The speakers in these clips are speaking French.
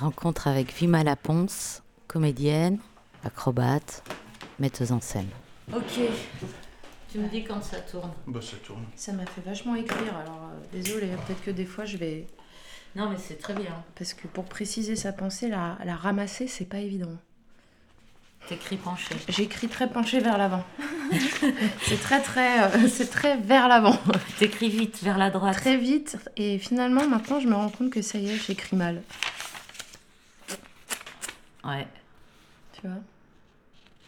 Rencontre avec Vima Laponce, comédienne, acrobate, metteuse en scène. Ok. Tu me dis quand ça tourne. Bah ça tourne. Ça m'a fait vachement écrire, alors euh, désolé, peut-être que des fois je vais. Non, mais c'est très bien. Parce que pour préciser sa pensée, la, la ramasser, c'est pas évident. T'écris penché. J'écris très penché vers l'avant. c'est très très, euh, c'est très vers l'avant. T'écris vite, vers la droite. Très vite. Et finalement, maintenant, je me rends compte que ça y est, j'écris mal. Ouais. Tu vois?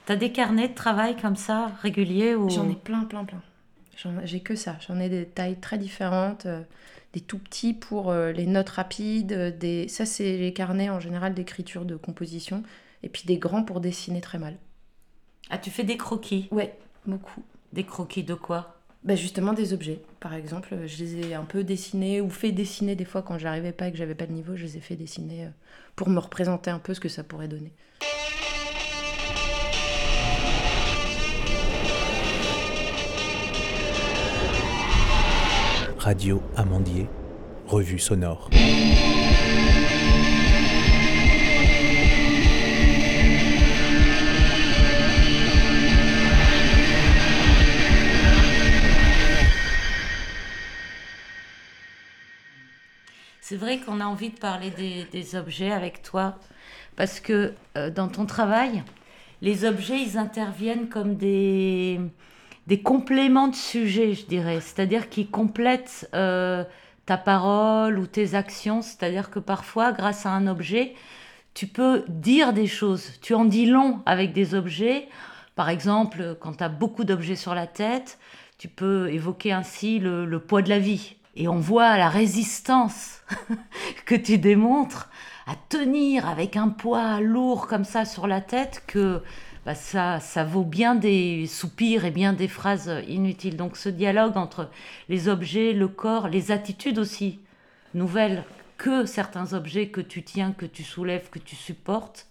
T'as des carnets de travail comme ça, réguliers ou... J'en ai plein, plein, plein. J'en- J'ai que ça. J'en ai des tailles très différentes. euh, des tout petits pour euh, les notes rapides. euh, Des... Ça, c'est les carnets en général d'écriture, de composition. Et puis des grands pour dessiner très mal. Ah, tu fais des croquis? Ouais, beaucoup. Des croquis de quoi? Bah justement des objets. Par exemple, je les ai un peu dessinés ou fait dessiner des fois quand j'arrivais pas et que j'avais pas le niveau, je les ai fait dessiner euh, pour me représenter un peu ce que ça pourrait donner. Radio Amandier, revue sonore. Vrai qu'on a envie de parler des, objets avec toi, parce que euh, dans ton travail, les objets, ils interviennent comme des, des compléments de sujet, je dirais. C'est-à-dire qu'ils complètent euh, ta parole ou tes actions. C'est-à-dire que parfois, grâce à un objet, tu peux dire des choses. Tu en dis long avec des objets. Par exemple, quand tu as beaucoup d'objets sur la tête, tu peux évoquer ainsi le, le poids de la vie. Et on voit la résistance que tu démontres à tenir avec un poids lourd comme ça sur la tête que bah, ça, ça vaut bien des soupirs et bien des phrases inutiles. Donc ce dialogue entre les objets, le corps, les attitudes aussi nouvelles que certains objets que tu tiens, que tu soulèves, que tu supportes,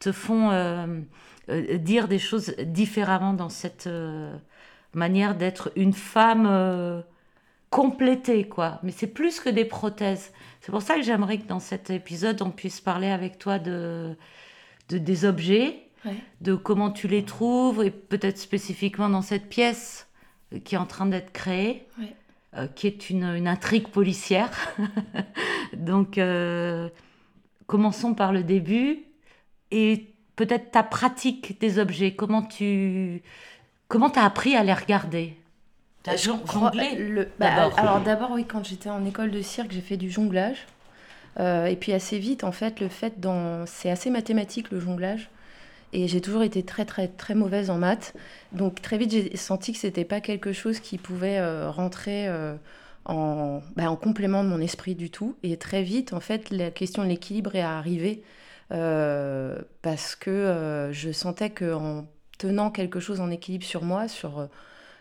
te font euh, euh, dire des choses différemment dans cette euh, manière d'être une femme complétée, quoi. Mais c'est plus que des prothèses. C'est pour ça que j'aimerais que dans cet épisode, on puisse parler avec toi de, de des objets, Ouais. de comment tu les trouves, et peut-être spécifiquement dans cette pièce qui est en train d'être créée, Ouais. euh, qui est une, une intrigue policière. Donc, euh, commençons par le début et peut-être ta pratique des objets. Comment tu comment as appris à les regarder? T'as jonglé le- bah. Alors d'abord, oui, quand j'étais en école de cirque, j'ai fait du jonglage. Euh, et puis assez vite, en fait, le fait dans... C'est assez mathématique, le jonglage. Et j'ai toujours été très, très, très mauvaise en maths. Donc très vite, j'ai senti que c'était pas quelque chose qui pouvait euh, rentrer euh, en, bah, en complément de mon esprit du tout. Et très vite, en fait, la question de l'équilibre est arrivée. parce que je sentais qu'en tenant quelque chose en équilibre sur moi, sur...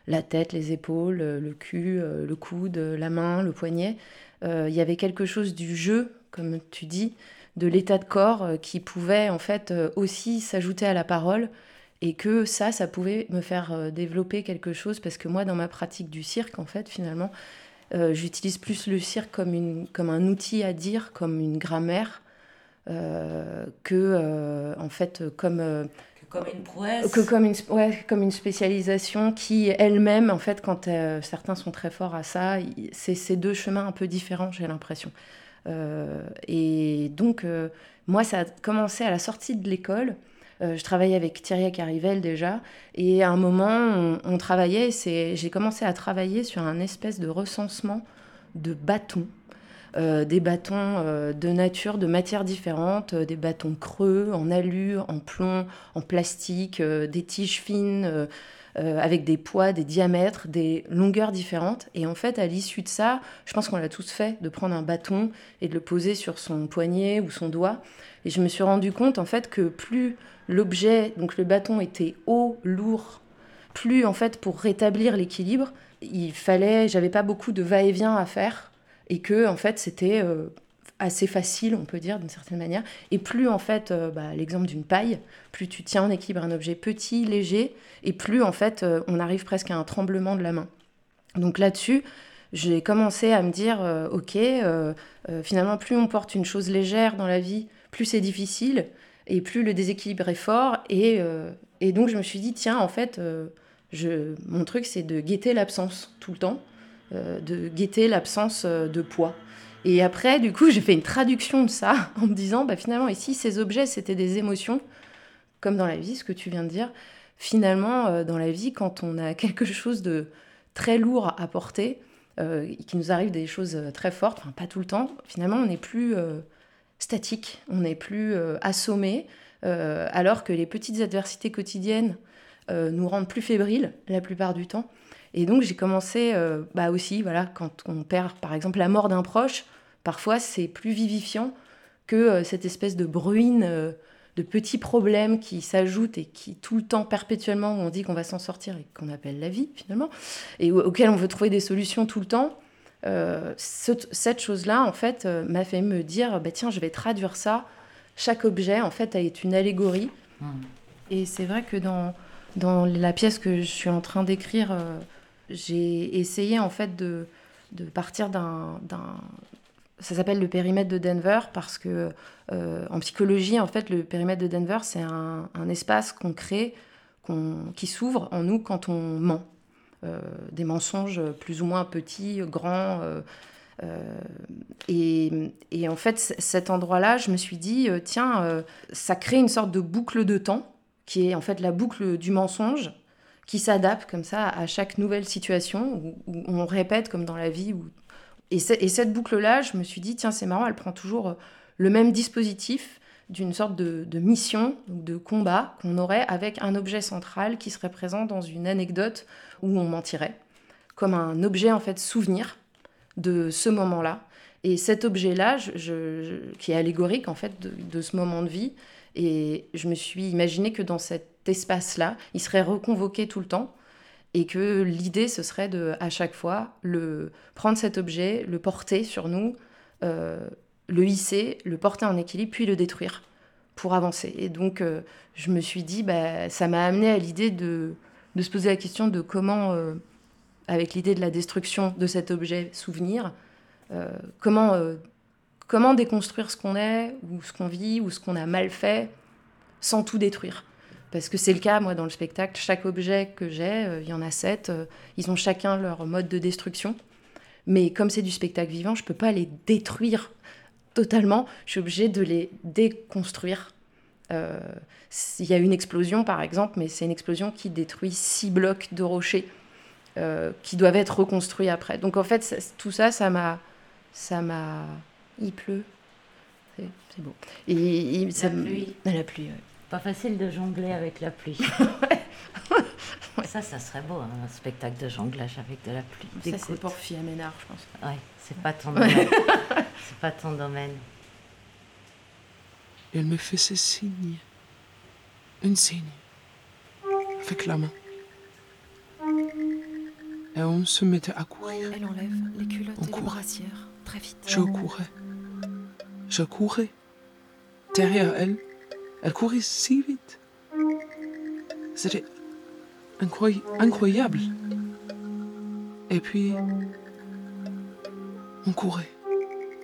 la tête, les épaules, euh, le cul, euh, le coude, euh, la main, le poignet. Il y avait quelque chose du jeu, comme tu dis, de l'état de corps qui pouvait en fait aussi s'ajouter à la parole et que ça, ça pouvait me faire développer quelque chose parce que moi, dans ma pratique du cirque, en fait, finalement, j'utilise plus le cirque comme, une, comme un outil à dire, comme une grammaire, que en fait comme comme une prouesse. que comme une, ouais, comme une spécialisation qui elle-même, en fait, quand euh, certains sont très forts à ça, c'est ces deux chemins un peu différents, j'ai l'impression. Euh, et donc, euh, moi, ça a commencé à la sortie de l'école. Euh, je travaillais avec Thierry Carivel déjà, et à un moment, on, on travaillait, c'est, j'ai commencé à travailler sur un espèce de recensement de bâtons. Euh, des bâtons euh, de nature, de matières différentes, euh, des bâtons creux, en alu, en plomb, en plastique, des tiges fines, avec des poids, des diamètres, des longueurs différentes. Et en fait, à l'issue de ça, je pense qu'on l'a tous fait, de prendre un bâton et de le poser sur son poignet ou son doigt. Et je me suis rendu compte, en fait, que plus l'objet, donc le bâton, était haut, lourd, plus, en fait, pour rétablir l'équilibre, il fallait, j'avais pas beaucoup de va-et-vient à faire. Et que, en fait, c'était euh, assez facile, on peut dire, d'une certaine manière. Et plus, en fait, euh, bah, l'exemple d'une paille, plus tu tiens en équilibre un objet petit, léger, et plus, en fait, euh, on arrive presque à un tremblement de la main. Donc là-dessus, j'ai commencé à me dire, ok, finalement, plus on porte une chose légère dans la vie, plus c'est difficile et plus le déséquilibre est fort. Et, et donc je me suis dit, tiens, en fait, je, mon truc, c'est de guetter l'absence tout le temps, de guetter l'absence de poids. Et après, du coup, j'ai fait une traduction de ça en me disant, bah, finalement, ici, ces objets, c'était des émotions, comme dans la vie, ce que tu viens de dire. Finalement, dans la vie, quand on a quelque chose de très lourd à porter, qui nous arrive des choses très fortes, enfin pas tout le temps, finalement, on n'est plus statique, on n'est plus euh, assommé, euh, alors que les petites adversités quotidiennes euh, nous rendent plus fébriles la plupart du temps. Et donc j'ai commencé bah aussi, voilà, quand on perd par exemple la mort d'un proche, parfois c'est plus vivifiant que cette espèce de bruine de petits problèmes qui s'ajoutent et qui tout le temps perpétuellement on dit qu'on va s'en sortir et qu'on appelle la vie finalement et auquel on veut trouver des solutions tout le temps euh, cette chose-là, en fait, euh, m'a fait me dire, bah, tiens, je vais traduire ça. Chaque objet, en fait, est une allégorie. Hmm. Et c'est vrai que dans, dans la pièce que je suis en train d'écrire, euh, j'ai essayé, en fait, de, partir d'un... Ça s'appelle le périmètre de Denver parce que en psychologie, en fait, le périmètre de Denver, c'est un, espace qu'on crée, qui s'ouvre en nous quand on ment. Euh, des mensonges plus ou moins petits, grands. Euh, euh, et, en fait, cet endroit-là, je me suis dit, tiens, ça crée une sorte de boucle de temps, qui est en fait la boucle du mensonge, qui s'adapte comme ça à chaque nouvelle situation, où, on répète comme dans la vie. Et, et, cette boucle-là, je me suis dit, tiens, c'est marrant, elle prend toujours le même dispositif d'une sorte de, de, mission, de combat qu'on aurait avec un objet central qui serait présent dans une anecdote où on mentirait, comme un objet en fait souvenir de ce moment-là. Et cet objet-là, qui est allégorique en fait de, ce moment de vie, et je me suis imaginé que dans cet espace-là, il serait reconvoqué tout le temps, et que l'idée ce serait de à chaque fois le prendre cet objet, le porter sur nous, euh, le hisser, le porter en équilibre, puis le détruire pour avancer. Et donc, euh, je me suis dit, bah, ça m'a amené à l'idée de, de, se poser la question de comment, euh, avec l'idée de la destruction de cet objet souvenir, comment, comment déconstruire ce qu'on est, ou ce qu'on vit, ou ce qu'on a mal fait, sans tout détruire. Parce que c'est le cas, moi, dans le spectacle, chaque objet que j'ai, il y en a sept, ils ont chacun leur mode de destruction. Mais comme c'est du spectacle vivant, je ne peux pas les détruire totalement, je suis obligée de les déconstruire. Euh, il y a une explosion, par exemple, mais c'est une explosion qui détruit six blocs de rochers euh, qui doivent être reconstruits après. Donc en fait, tout ça, ça m'a, ça m'a, il pleut, c'est beau. Et, ça, la pluie. La pluie. Pas facile de jongler avec la pluie. Ça, ça serait beau, hein, un spectacle de jonglage avec de la pluie. Ça, c'est pour Fille Ménard, je pense. Ouais, c'est pas ton domaine. c'est pas ton domaine. Elle me fait ce signe. Un signe. Avec la main. Et on se mettait à courir. Elle enlève les culottes et les brassières. Très vite. Je courais. Je courais. Derrière elle, elle courait si vite. C'était incroyable. Et puis, on courait.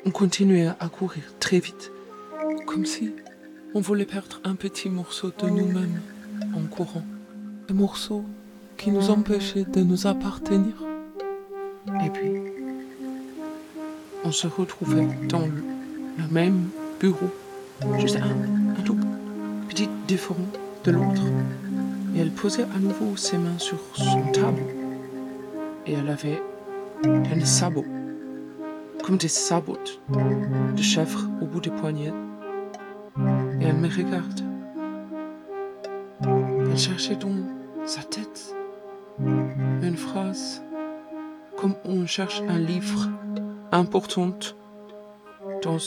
On continuait à courir très vite, comme si on voulait perdre un petit morceau de nous-mêmes en courant. Un morceau qui nous empêchait de nous appartenir. Et puis, on se retrouvait dans le, même bureau, juste un, différent de l'autre et elle posait à nouveau ses mains sur son table. Et elle avait un sabot, comme des sabots de chèvre au bout des poignets. Et elle me regarde. Elle cherchait dans sa tête une phrase, comme on cherche un livre important dans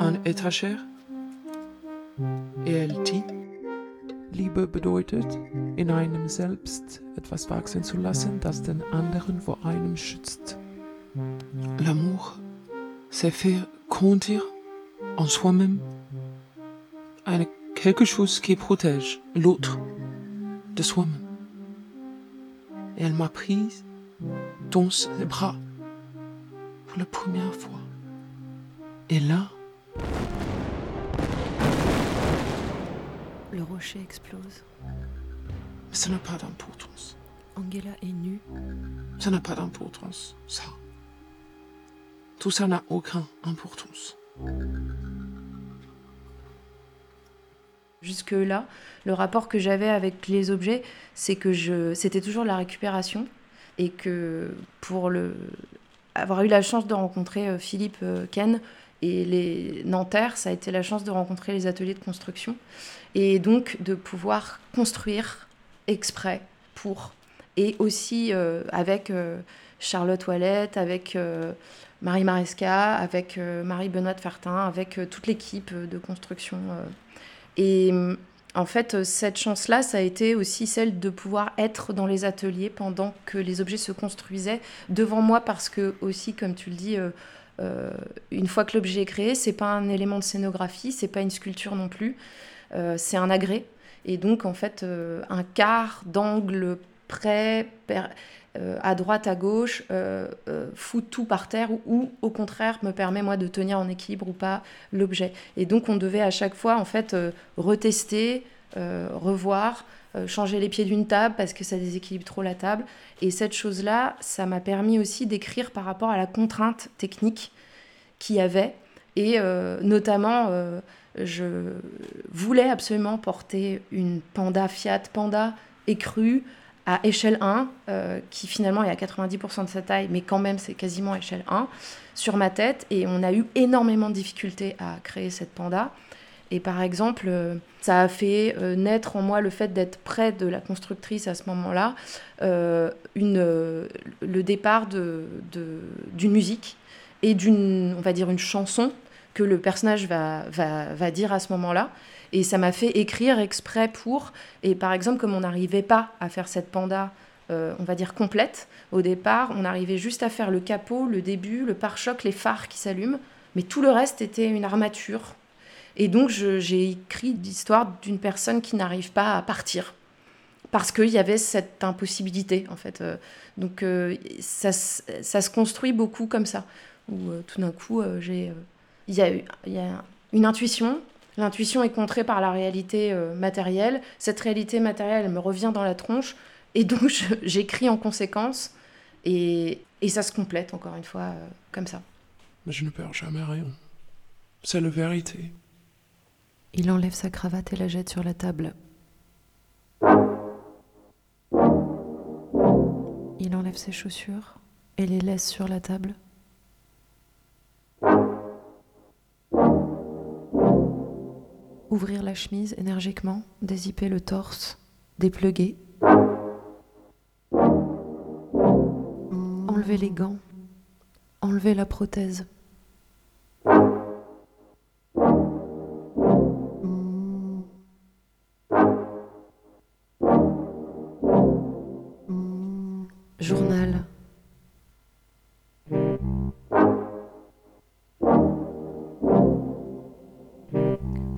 un étagère. Et elle dit Liebe bedeutet, in einem selbst etwas wachsen zu lassen, das den anderen vor einem schützt. L'amour, c'est faire grandir en soi-même eine, quelque chose qui protège l'autre de soi-même. Elle m'a prise dans ses bras pour la première fois. Et là, Le rocher explose. Mais ça n'a pas d'importance. Angela est nue. Ça n'a pas d'importance, ça. Tout ça n'a aucune importance. Jusque-là, le rapport que j'avais avec les objets, c'est que je, c'était toujours la récupération et que pour le, avoir eu la chance de rencontrer euh, Philippe euh, Ken et les Nanterre, ça a été la chance de rencontrer les ateliers de construction et donc de pouvoir construire exprès pour et aussi euh, avec Charlotte Ouellette, avec Marie Maresca, avec Marie Benoît de Fertin, avec toute l'équipe de construction. et en fait, cette chance-là, ça a été aussi celle de pouvoir être dans les ateliers pendant que les objets se construisaient devant moi, parce que aussi, comme tu le dis, euh, euh, une fois que l'objet est créé, c'est pas un élément de scénographie, c'est pas une sculpture non plus, euh, c'est un agrès. Et donc, en fait, un quart d'angle près, à droite, à gauche, fout tout par terre ou, au contraire me permet moi de tenir en équilibre ou pas l'objet. Et donc on devait à chaque fois en fait retester, revoir, changer les pieds d'une table parce que ça déséquilibre trop la table. Et cette chose-là, ça m'a permis aussi d'écrire par rapport à la contrainte technique qu'il y avait. Et notamment, je voulais absolument porter une Panda Fiat Panda écrue à échelle 1, euh, qui finalement est à 90% de sa taille, mais quand même c'est quasiment échelle 1, sur ma tête. Et on a eu énormément de difficultés à créer cette panda. Et par exemple, euh, ça a fait euh, naître en moi le fait d'être près de la constructrice à ce moment-là, une, le départ d'une de, musique et d'une, on va dire, une chanson que le personnage va, va, va dire à ce moment-là. Et ça m'a fait écrire exprès pour. Et par exemple, comme on n'arrivait pas à faire cette panda, euh, on va dire complète, au départ, on arrivait juste à faire le capot, le début, le pare-choc, les phares qui s'allument. Mais tout le reste était une armature. Et donc, j'ai écrit l'histoire d'une personne qui n'arrive pas à partir. Parce qu'il y avait cette impossibilité, en fait. Euh, donc, euh, ça, se construit beaucoup comme ça. Où tout d'un coup, j'ai. Il y, a, une intuition, L'intuition est contrée par la réalité euh, matérielle. Cette réalité matérielle me revient dans la tronche. Et donc, j'écris en conséquence. Et, et, ça se complète, encore une fois, euh, comme ça. Mais je ne perds jamais rien. C'est la vérité. Il enlève sa cravate et la jette sur la table. Il enlève ses chaussures et les laisse sur la table. Ouvrir la chemise énergiquement, dézipper le torse, dépluguer. Enlever les gants, enlever la prothèse.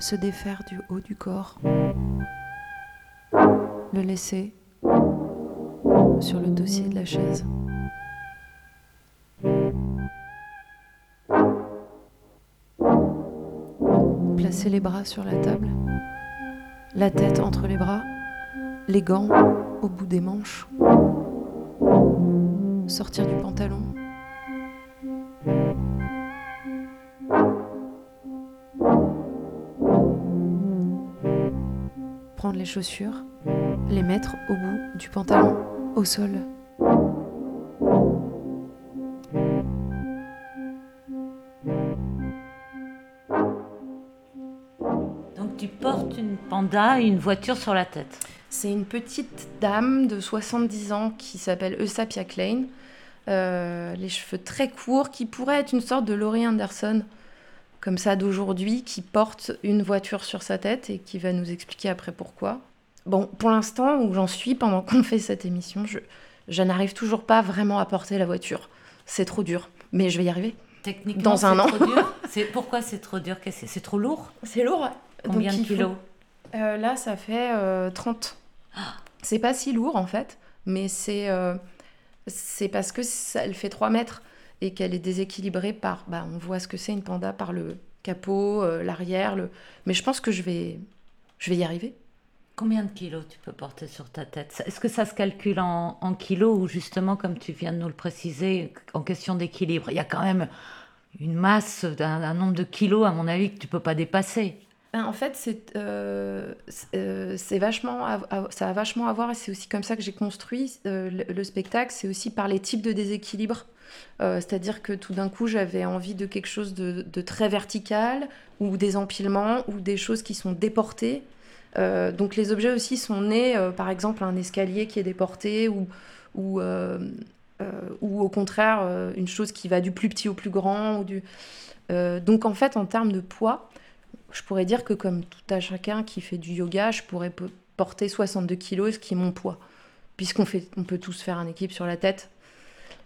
Se défaire du haut du corps, le laisser sur le dossier de la chaise. Placer les bras sur la table, la tête entre les bras, les gants au bout des manches, sortir du pantalon, les chaussures, les mettre au bout du pantalon, au sol. Donc tu portes une panda et une voiture sur la tête. C'est une petite dame de 70 ans qui s'appelle Eusapia Klein. Euh, les cheveux très courts, qui pourrait être une sorte de Laurie Anderson comme ça d'aujourd'hui qui porte une voiture sur sa tête et qui va nous expliquer après pourquoi. Bon, pour l'instant où j'en suis pendant qu'on fait cette émission, je, je n'arrive toujours pas vraiment à porter la voiture. C'est trop dur, mais je vais y arriver. Techniquement, dans un an. C'est pourquoi c'est trop dur? C'est? Trop lourd? C'est lourd. Combien de kilos? Euh, Là, ça fait 30. Euh, c'est pas si lourd en fait, mais c'est euh, c'est parce que ça, elle fait 3 mètres et qu'elle est déséquilibrée par, bah, on voit ce que c'est une panda par le capot, euh, l'arrière, le... mais je pense que je vais, je vais y arriver. Combien de kilos tu peux porter sur ta tête? Est-ce que ça se calcule en, en, kilos ou justement, comme tu viens de nous le préciser, en question d'équilibre? Il y a quand même une masse, un, nombre de kilos, à mon avis, que tu peux pas dépasser. Ben, en fait, c'est euh, euh, vachement, ça a vachement à voir, et c'est aussi comme ça que j'ai construit euh, le, le, spectacle, c'est aussi par les types de déséquilibre. C'est-à-dire que tout d'un coup, j'avais envie de quelque chose de, très vertical, ou des empilements, ou des choses qui sont déportées. Donc les objets aussi sont nés, par exemple, un escalier qui est déporté, ou, ou, au contraire, une chose qui va du plus petit au plus grand. Donc en fait, en termes de poids, je pourrais dire que comme tout à chacun qui fait du yoga, je pourrais porter 62 kilos, ce qui est mon poids. Puisqu'on fait, on peut tous faire un équipe sur la tête.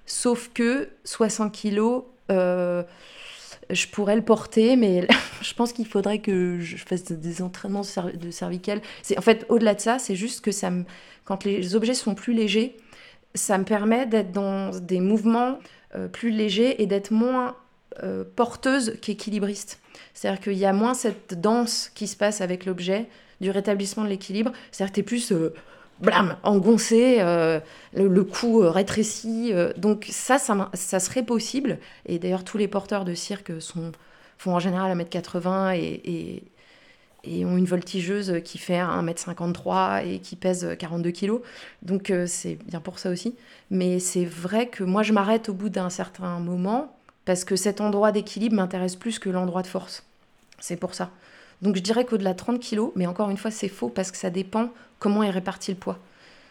Sauf que 60 kilos, euh, je pourrais le porter, mais je pense qu'il faudrait que je fasse des entraînements de cervicales. En fait, au-delà de ça, c'est juste que quand les objets sont plus légers, ça me permet d'être dans des mouvements euh, plus légers et d'être moins euh, porteuse qu'équilibriste. C'est-à-dire qu'il y a moins cette danse qui se passe avec l'objet, du rétablissement de l'équilibre. C'est-à-dire que tu es plus euh, blam, engoncé, euh, le, le, cou rétréci. Euh, donc ça, ça, ça, serait possible. Et d'ailleurs, tous les porteurs de cirque sont, font en général 1m80 et, et, et, ont une voltigeuse qui fait 1m53 et qui pèse 42 kg. Donc c'est bien pour ça aussi. Mais c'est vrai que moi, je m'arrête au bout d'un certain moment parce que cet endroit d'équilibre m'intéresse plus que l'endroit de force. C'est pour ça. Donc je dirais qu'au-delà de 30 kg, mais encore une fois, c'est faux parce que ça dépend comment est réparti le poids.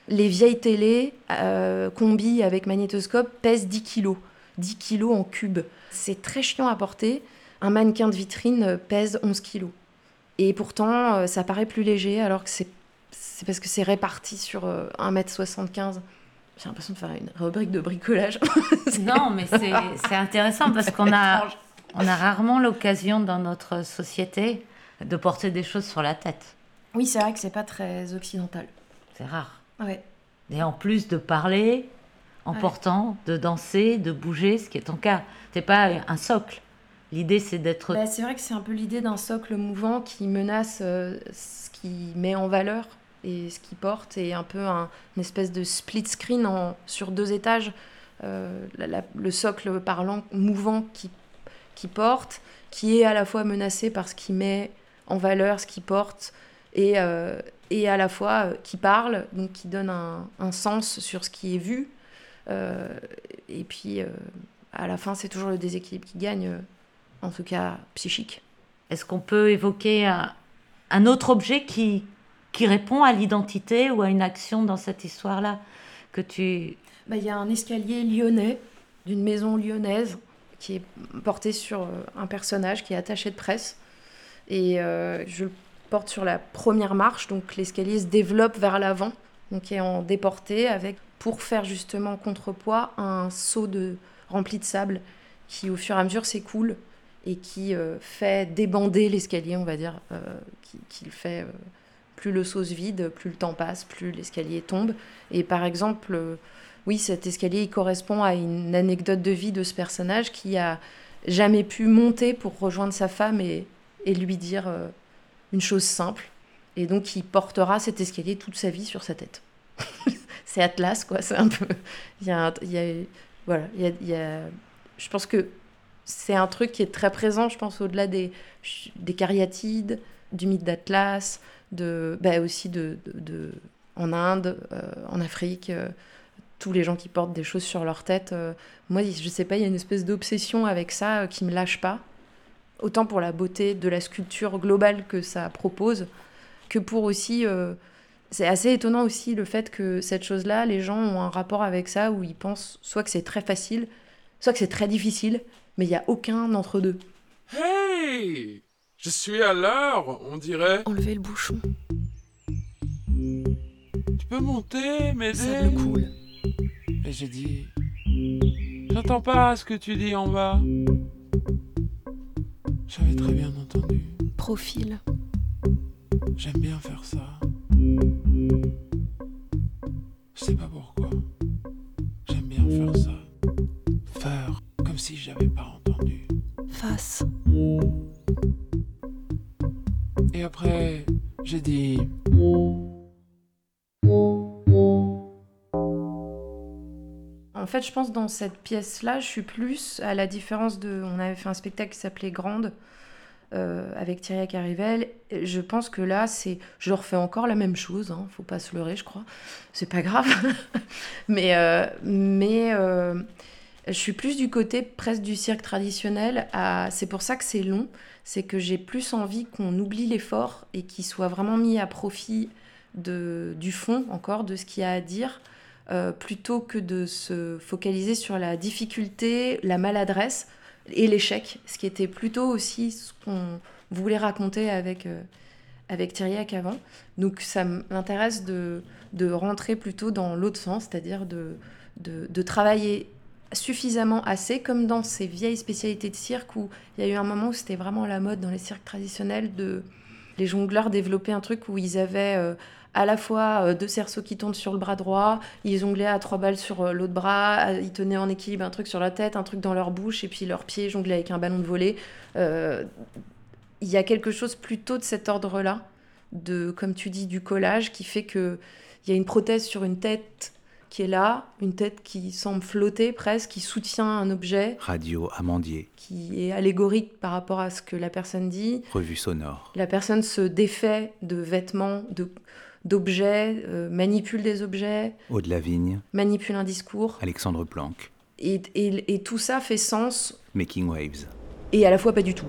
Les vieilles télé euh, combi avec magnétoscope pèsent 10 kg. 10 kg en cube. C'est très chiant à porter. Un mannequin de vitrine pèse 11 kg. Et pourtant, euh, ça paraît plus léger alors que c'est parce que c'est réparti sur euh, 1m75. J'ai l'impression de faire une rubrique de bricolage. non, mais c'est intéressant parce qu'on a, on a rarement l'occasion dans notre société de porter des choses sur la tête. Oui, c'est vrai que c'est pas très occidental. C'est rare. Ouais. Et en plus de parler en ouais. portant, de danser, de bouger, ce qui est ton cas. C'est pas un socle. L'idée, c'est d'être. Bah, c'est vrai que c'est un peu l'idée d'un socle mouvant qui menace euh, ce qui met en valeur et ce qui porte, et un peu un, une espèce de split screen en, sur deux étages. Euh, le socle parlant, mouvant qui, qui porte, qui est à la fois menacé par ce qui met en valeur ce qu'il porte et, euh, et à la fois euh, qui parle, donc qui donne un, un, sens sur ce qui est vu. Et puis à la fin, c'est toujours le déséquilibre qui gagne, en tout cas psychique. Est-ce qu'on peut évoquer un, autre objet qui, qui répond à l'identité ou à une action dans cette histoire-là que tu... Bah, il y a un escalier lyonnais, d'une maison lyonnaise, qui est porté sur un personnage qui est attaché de presse. Et euh, je le porte sur la première marche, donc l'escalier se développe vers l'avant, donc est en déporté, avec pour faire justement contrepoids un seau de, rempli de sable qui au fur et à mesure s'écoule et qui euh, fait débander l'escalier, on va dire, euh, qui, le fait... plus le seau se vide, plus le temps passe, plus l'escalier tombe. Et par exemple, oui, cet escalier il correspond à une anecdote de vie de ce personnage qui a jamais pu monter pour rejoindre sa femme et, lui dire euh, une chose simple. Et donc, il portera cet escalier toute sa vie sur sa tête. c'est Atlas, quoi. C'est un peu. Voilà. Je pense que c'est un truc qui est très présent, je pense, au-delà des, des cariatides, du mythe d'Atlas, de, bah aussi de, de, en Inde, euh, en Afrique, euh, tous les gens qui portent des choses sur leur tête. Euh, moi, je sais pas, il y a une espèce d'obsession avec ça qui me lâche pas autant pour la beauté de la sculpture globale que ça propose, que pour aussi... C'est assez étonnant aussi le fait que cette chose-là, les gens ont un rapport avec ça où ils pensent soit que c'est très facile, soit que c'est très difficile, mais il n'y a aucun d'entre deux. Hey Je suis à l'heure, on dirait. Enlever le bouchon. Tu peux monter, m'aider Ça le coule. Et j'ai dit... J'entends pas ce que tu dis en bas. J'avais très bien entendu. Profil. J'aime bien faire ça. Je sais pas pourquoi. J'aime bien faire ça. Faire comme si j'avais pas entendu. Face. Et après, j'ai dit... En fait, je pense dans cette pièce-là, je suis plus à la différence de. On avait fait un spectacle qui s'appelait Grande euh, avec Thierry Carivel. Je pense que là, c'est. Je refais encore la même chose. Hein. Faut pas se leurrer, je crois. C'est pas grave. mais euh, mais. Euh, je suis plus du côté presque du cirque traditionnel. C'est pour ça que c'est long. C'est que j'ai plus envie qu'on oublie l'effort et qu'il soit vraiment mis à profit du fond, encore, de ce qu'il y a à dire. Euh, plutôt que de se focaliser sur la difficulté, la maladresse et l'échec, ce qui était plutôt aussi ce qu'on voulait raconter avec, euh, avec avant. Donc ça m'intéresse de, de rentrer plutôt dans l'autre sens, c'est-à-dire de, de, travailler suffisamment assez, comme dans ces vieilles spécialités de cirque où il y a eu un moment où c'était vraiment la mode dans les cirques traditionnels de les jongleurs développer un truc où ils avaient euh, à la fois euh, deux cerceaux qui tournent sur le bras droit, ils jonglaient à trois balles sur euh, l'autre bras, ils tenaient en équilibre un truc sur la tête, un truc dans leur bouche, et puis leurs pieds jonglaient avec un ballon de volée. Euh, il y a quelque chose plutôt de cet ordre-là, de, comme tu dis, du collage, qui fait qu'il y a une prothèse sur une tête qui est là, une tête qui semble flotter presque, qui soutient un objet. Radio Amandier. Qui est allégorique par rapport à ce que la personne dit. Revue sonore. La personne se défait de vêtements, de, d'objets, euh, manipule des objets. Au de la vigne. Manipule un discours. Alexandre Planck. Et, et, et tout ça fait sens. Making Waves. Et à la fois pas du tout.